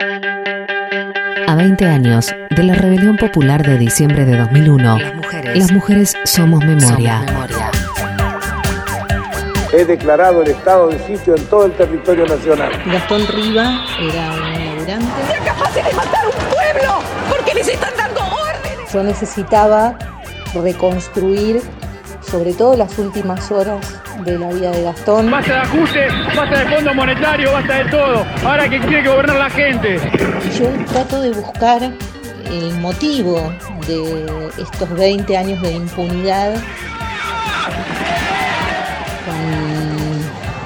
A 20 años de la rebelión popular de diciembre de 2001, Las mujeres. las mujeres somos memoria. Somos memoria. He declarado el estado de sitio en todo el territorio nacional. Gastón Riva era un laburante. capaces de matar un pueblo porque les están dando órdenes. Yo necesitaba reconstruir, sobre todo las últimas horas de la vida de Gastón. Basta de ajustes, basta de fondo monetario, basta de todo. Ahora que tiene que gobernar la gente. Yo trato de buscar el motivo de estos 20 años de impunidad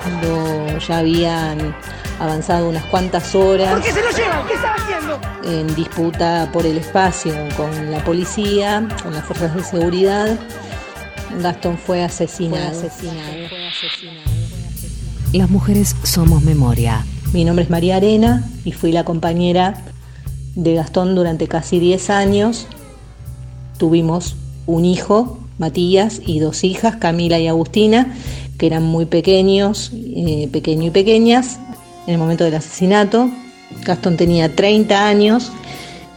cuando ya habían avanzado unas cuantas horas ¿Por qué se lo llevan? ¿Qué están haciendo? en disputa por el espacio con la policía, con las fuerzas de seguridad. Gastón fue asesinado. Las mujeres somos memoria. Mi nombre es María Arena y fui la compañera de Gastón durante casi 10 años. Tuvimos un hijo, Matías, y dos hijas, Camila y Agustina, que eran muy pequeños, eh, pequeño y pequeñas, en el momento del asesinato. Gastón tenía 30 años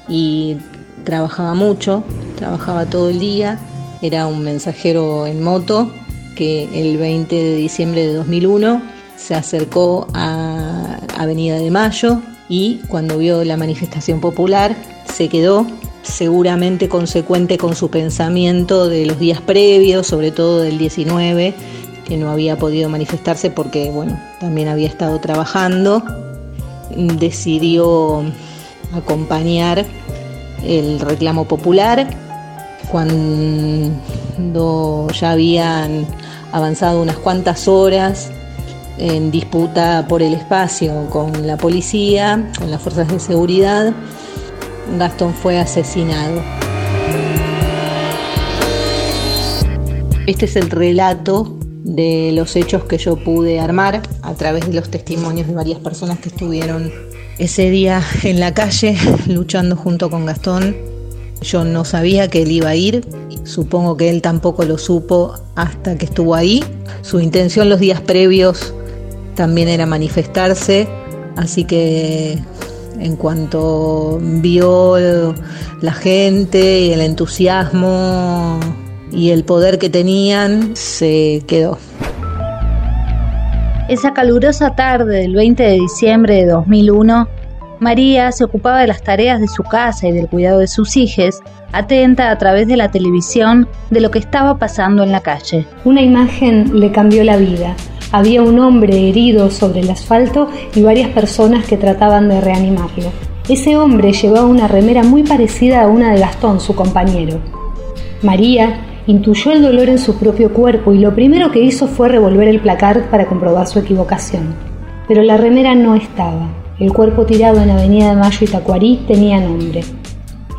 y trabajaba mucho, trabajaba todo el día, era un mensajero en moto que el 20 de diciembre de 2001 se acercó a Avenida de Mayo y cuando vio la manifestación popular se quedó seguramente consecuente con su pensamiento de los días previos, sobre todo del 19, que no había podido manifestarse porque bueno, también había estado trabajando. Decidió acompañar el reclamo popular cuando ya habían avanzado unas cuantas horas en disputa por el espacio con la policía, con las fuerzas de seguridad, Gastón fue asesinado. Este es el relato de los hechos que yo pude armar a través de los testimonios de varias personas que estuvieron ese día en la calle luchando junto con Gastón. Yo no sabía que él iba a ir, supongo que él tampoco lo supo hasta que estuvo ahí. Su intención los días previos también era manifestarse, así que en cuanto vio la gente y el entusiasmo y el poder que tenían, se quedó. Esa calurosa tarde del 20 de diciembre de 2001, María se ocupaba de las tareas de su casa y del cuidado de sus hijos, atenta a través de la televisión de lo que estaba pasando en la calle. Una imagen le cambió la vida. Había un hombre herido sobre el asfalto y varias personas que trataban de reanimarlo. Ese hombre llevaba una remera muy parecida a una de Gastón, su compañero. María intuyó el dolor en su propio cuerpo y lo primero que hizo fue revolver el placar para comprobar su equivocación. Pero la remera no estaba. El cuerpo tirado en Avenida de Mayo y Tacuarí tenía nombre.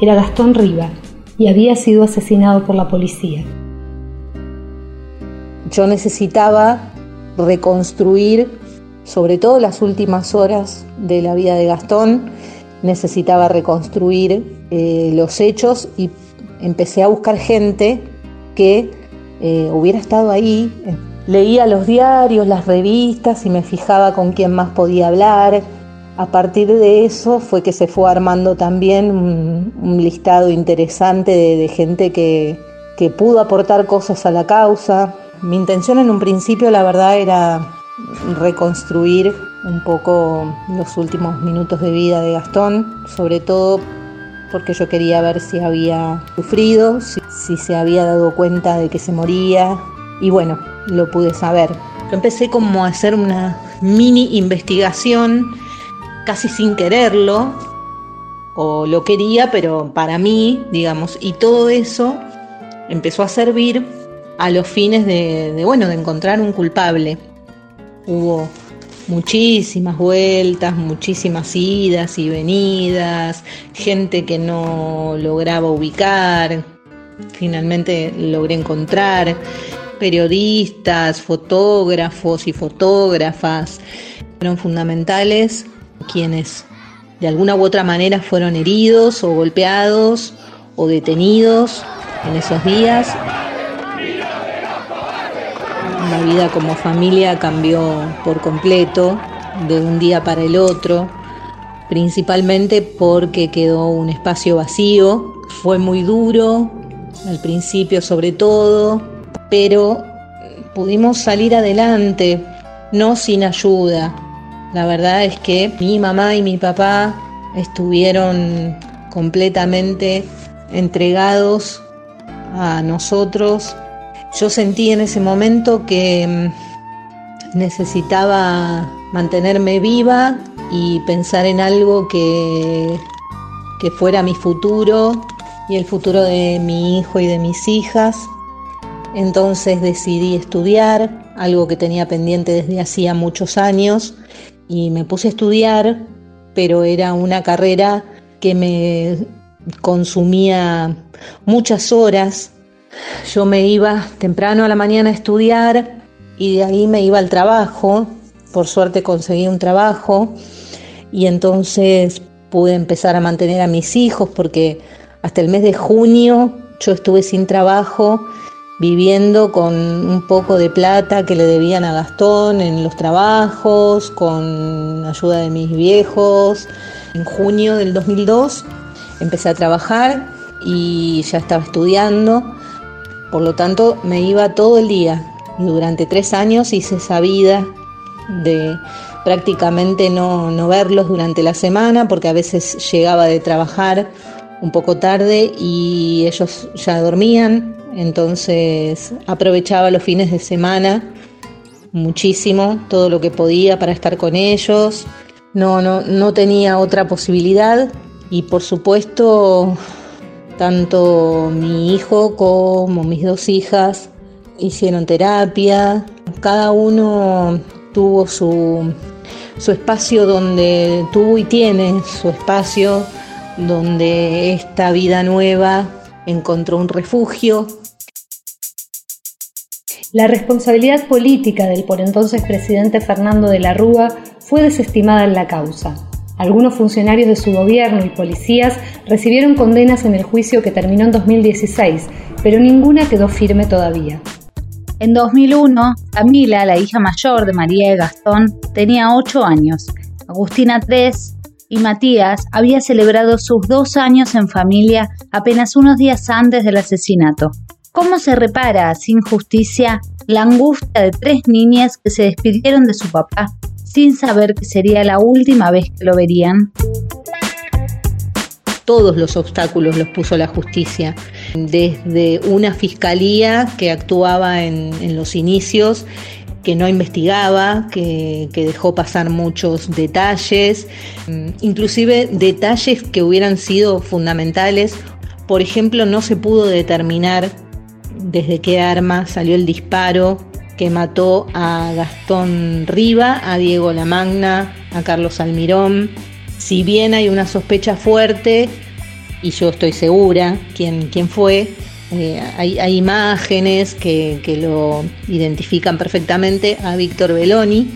Era Gastón Riva y había sido asesinado por la policía. Yo necesitaba reconstruir, sobre todo las últimas horas de la vida de Gastón, necesitaba reconstruir eh, los hechos y empecé a buscar gente que eh, hubiera estado ahí. Leía los diarios, las revistas y me fijaba con quién más podía hablar. A partir de eso fue que se fue armando también un, listado interesante de, de gente que, que pudo aportar cosas a la causa. Mi intención en un principio, la verdad, era reconstruir un poco los últimos minutos de vida de Gastón, sobre todo porque yo quería ver si había sufrido, si, si, se había dado cuenta de que se moría, y bueno, lo pude saber. Yo empecé como a hacer una mini investigación, casi sin quererlo, o lo quería, pero para mí, digamos, y todo eso empezó a servir a los fines de, bueno, de encontrar un culpable. Hubo muchísimas vueltas, muchísimas idas y venidas, gente que no lograba ubicar, finalmente logré encontrar, periodistas, fotógrafos y fotógrafas, fueron fundamentales quienes de alguna u otra manera fueron heridos o golpeados o detenidos en esos días. La vida como familia cambió por completo de un día para el otro. principalmente porque quedó un espacio vacío. Fue muy duro, al principio sobre todo, pero pudimos salir adelante, no sin ayuda. La verdad es que mi mamá y mi papá estuvieron completamente entregados a nosotros. Yo sentí en ese momento que mm, necesitaba mantenerme viva y pensar en algo que, que fuera mi futuro y el futuro de mi hijo y de mis hijas. Entonces decidí estudiar, algo que tenía pendiente desde hacía muchos años, y me puse a estudiar, pero era una carrera que me consumía muchas horas. Yo me iba temprano a la mañana a estudiar y de ahí me iba al trabajo. Por suerte conseguí un trabajo y entonces pude empezar a mantener a mis hijos porque hasta el mes de junio yo estuve sin trabajo viviendo con un poco de plata que le debían a Gastón en los trabajos, con ayuda de mis viejos. En junio del 2002 empecé a trabajar y ya estaba estudiando, por lo tanto me iba todo el día y durante tres años hice esa vida de prácticamente no, no verlos durante la semana porque a veces llegaba de trabajar un poco tarde y ellos ya dormían entonces aprovechaba los fines de semana muchísimo, todo lo que podía para estar con ellos. No, no, no tenía otra posibilidad y por supuesto tanto mi hijo como mis dos hijas hicieron terapia. Cada uno tuvo su, su espacio donde tuvo y tiene su espacio donde esta vida nueva encontró un refugio la responsabilidad política del por entonces presidente Fernando de la Rúa fue desestimada en la causa. Algunos funcionarios de su gobierno y policías recibieron condenas en el juicio que terminó en 2016, pero ninguna quedó firme todavía. En 2001, Camila, la hija mayor de María y Gastón, tenía 8 años, Agustina 3 y Matías había celebrado sus dos años en familia apenas unos días antes del asesinato. ¿Cómo se repara sin justicia la angustia de tres niñas que se despidieron de su papá sin saber que sería la última vez que lo verían? Todos los obstáculos los puso la justicia, desde una fiscalía que actuaba en, los inicios que no investigaba, que, dejó pasar muchos detalles, inclusive detalles que hubieran sido fundamentales. Por ejemplo, no se pudo determinar desde qué arma salió el disparo que mató a Gastón Riva, a Diego Lamagna, a Carlos Almirón. Si bien hay una sospecha fuerte, y yo estoy segura quién, quién fue, eh, hay, imágenes que, que, lo identifican perfectamente a Víctor Belloni,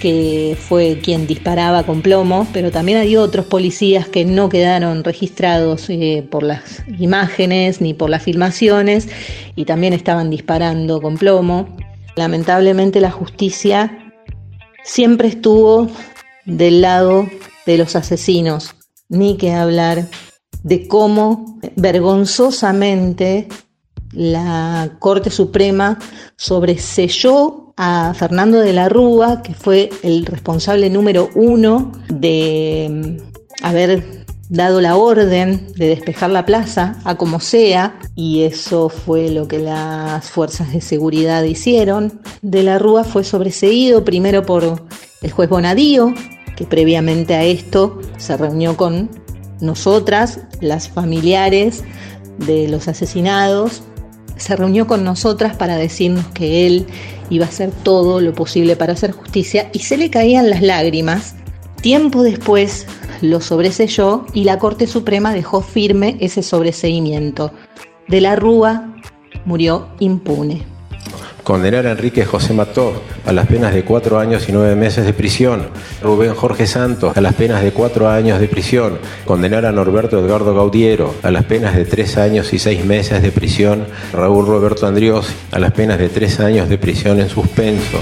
que fue quien disparaba con plomo, pero también hay otros policías que no quedaron registrados eh, por las imágenes ni por las filmaciones y también estaban disparando con plomo. Lamentablemente la justicia siempre estuvo del lado de los asesinos, ni que hablar de cómo vergonzosamente la Corte Suprema sobreselló a Fernando de la Rúa, que fue el responsable número uno de mm, haber dado la orden de despejar la plaza a como sea, y eso fue lo que las fuerzas de seguridad hicieron. De la Rúa fue sobreseído primero por el juez Bonadío, que previamente a esto se reunió con nosotras, las familiares de los asesinados, se reunió con nosotras para decirnos que él iba a hacer todo lo posible para hacer justicia y se le caían las lágrimas. Tiempo después lo sobreselló y la Corte Suprema dejó firme ese sobreseimiento. De la Rúa murió impune. Condenar a Enrique José Mató a las penas de cuatro años y nueve meses de prisión. Rubén Jorge Santos a las penas de cuatro años de prisión. Condenar a Norberto Edgardo Gaudiero a las penas de tres años y seis meses de prisión. Raúl Roberto Andriós a las penas de tres años de prisión en suspenso.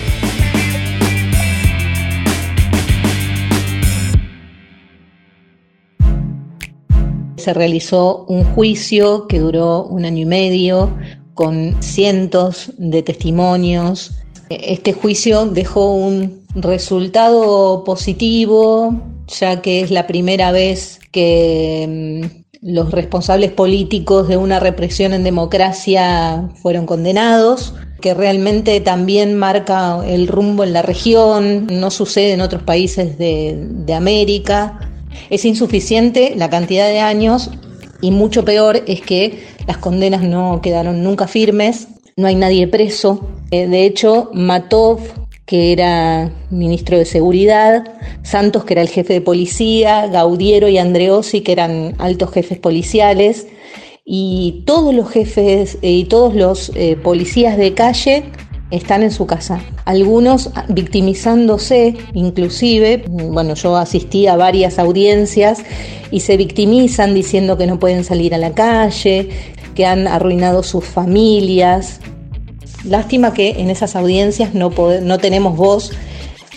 Se realizó un juicio que duró un año y medio con cientos de testimonios. Este juicio dejó un resultado positivo, ya que es la primera vez que mm, los responsables políticos de una represión en democracia fueron condenados, que realmente también marca el rumbo en la región, no sucede en otros países de, de América. Es insuficiente la cantidad de años y mucho peor es que las condenas no quedaron nunca firmes, no hay nadie preso. Eh, de hecho, Matov que era ministro de Seguridad, Santos, que era el jefe de policía, Gaudiero y Andreossi, que eran altos jefes policiales, y todos los jefes eh, y todos los eh, policías de calle están en su casa. Algunos victimizándose, inclusive, bueno, yo asistí a varias audiencias y se victimizan diciendo que no pueden salir a la calle, que han arruinado sus familias, Lástima que en esas audiencias no, no tenemos voz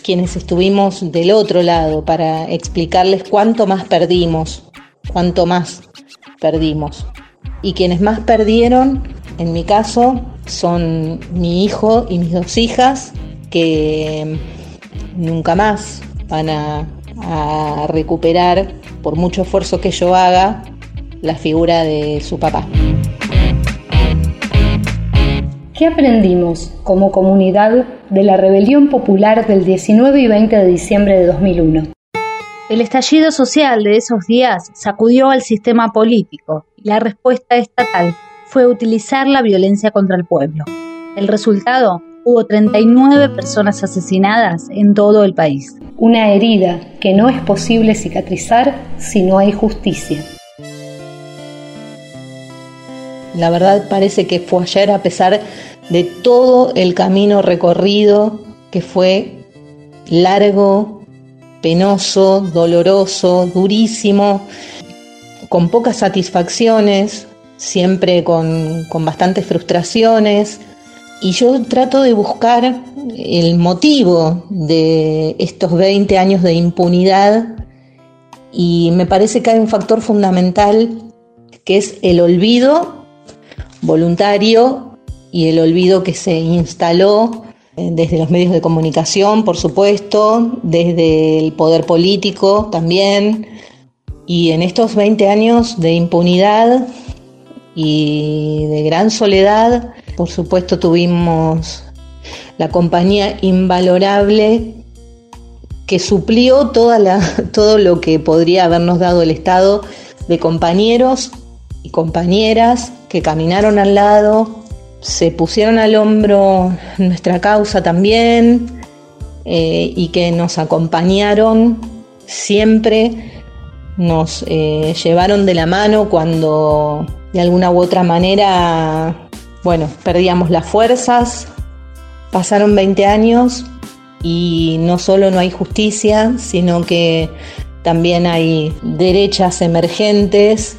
quienes estuvimos del otro lado para explicarles cuánto más perdimos, cuánto más perdimos. Y quienes más perdieron, en mi caso, son mi hijo y mis dos hijas, que nunca más van a, a recuperar, por mucho esfuerzo que yo haga, la figura de su papá. ¿Qué aprendimos como comunidad de la rebelión popular del 19 y 20 de diciembre de 2001? El estallido social de esos días sacudió al sistema político y la respuesta estatal fue utilizar la violencia contra el pueblo. El resultado, hubo 39 personas asesinadas en todo el país. Una herida que no es posible cicatrizar si no hay justicia. La verdad parece que fue ayer a pesar de todo el camino recorrido que fue largo, penoso, doloroso, durísimo, con pocas satisfacciones, siempre con, con bastantes frustraciones. Y yo trato de buscar el motivo de estos 20 años de impunidad y me parece que hay un factor fundamental que es el olvido voluntario y el olvido que se instaló eh, desde los medios de comunicación, por supuesto, desde el poder político también. Y en estos 20 años de impunidad y de gran soledad, por supuesto tuvimos la compañía invalorable que suplió toda todo lo que podría habernos dado el Estado de compañeros y compañeras que caminaron al lado, se pusieron al hombro nuestra causa también eh, y que nos acompañaron siempre, nos eh, llevaron de la mano cuando de alguna u otra manera, bueno, perdíamos las fuerzas, pasaron 20 años y no solo no hay justicia, sino que también hay derechas emergentes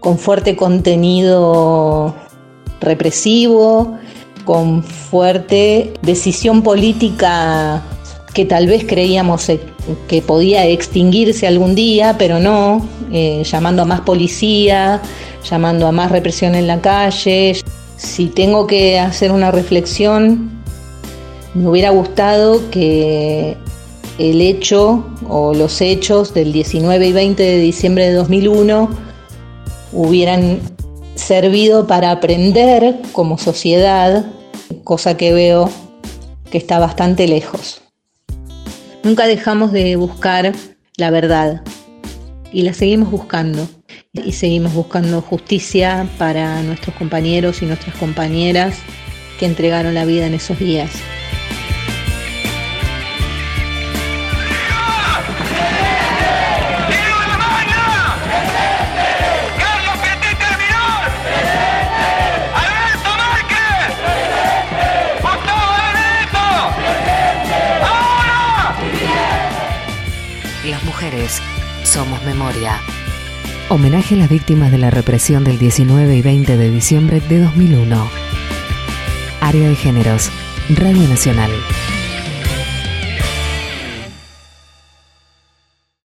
con fuerte contenido represivo, con fuerte decisión política que tal vez creíamos e, que podía extinguirse algún día, pero no, eh, llamando a más policía, llamando a más represión en la calle. Si tengo que hacer una reflexión, me hubiera gustado que el hecho o los hechos del 19 y 20 de diciembre de 2001 hubieran servido para aprender como sociedad, cosa que veo que está bastante lejos. Nunca dejamos de buscar la verdad y la seguimos buscando y seguimos buscando justicia para nuestros compañeros y nuestras compañeras que entregaron la vida en esos días. somos memoria. Homenaje a las víctimas de la represión del 19 y 20 de diciembre de 2001. Área de Géneros, Radio Nacional.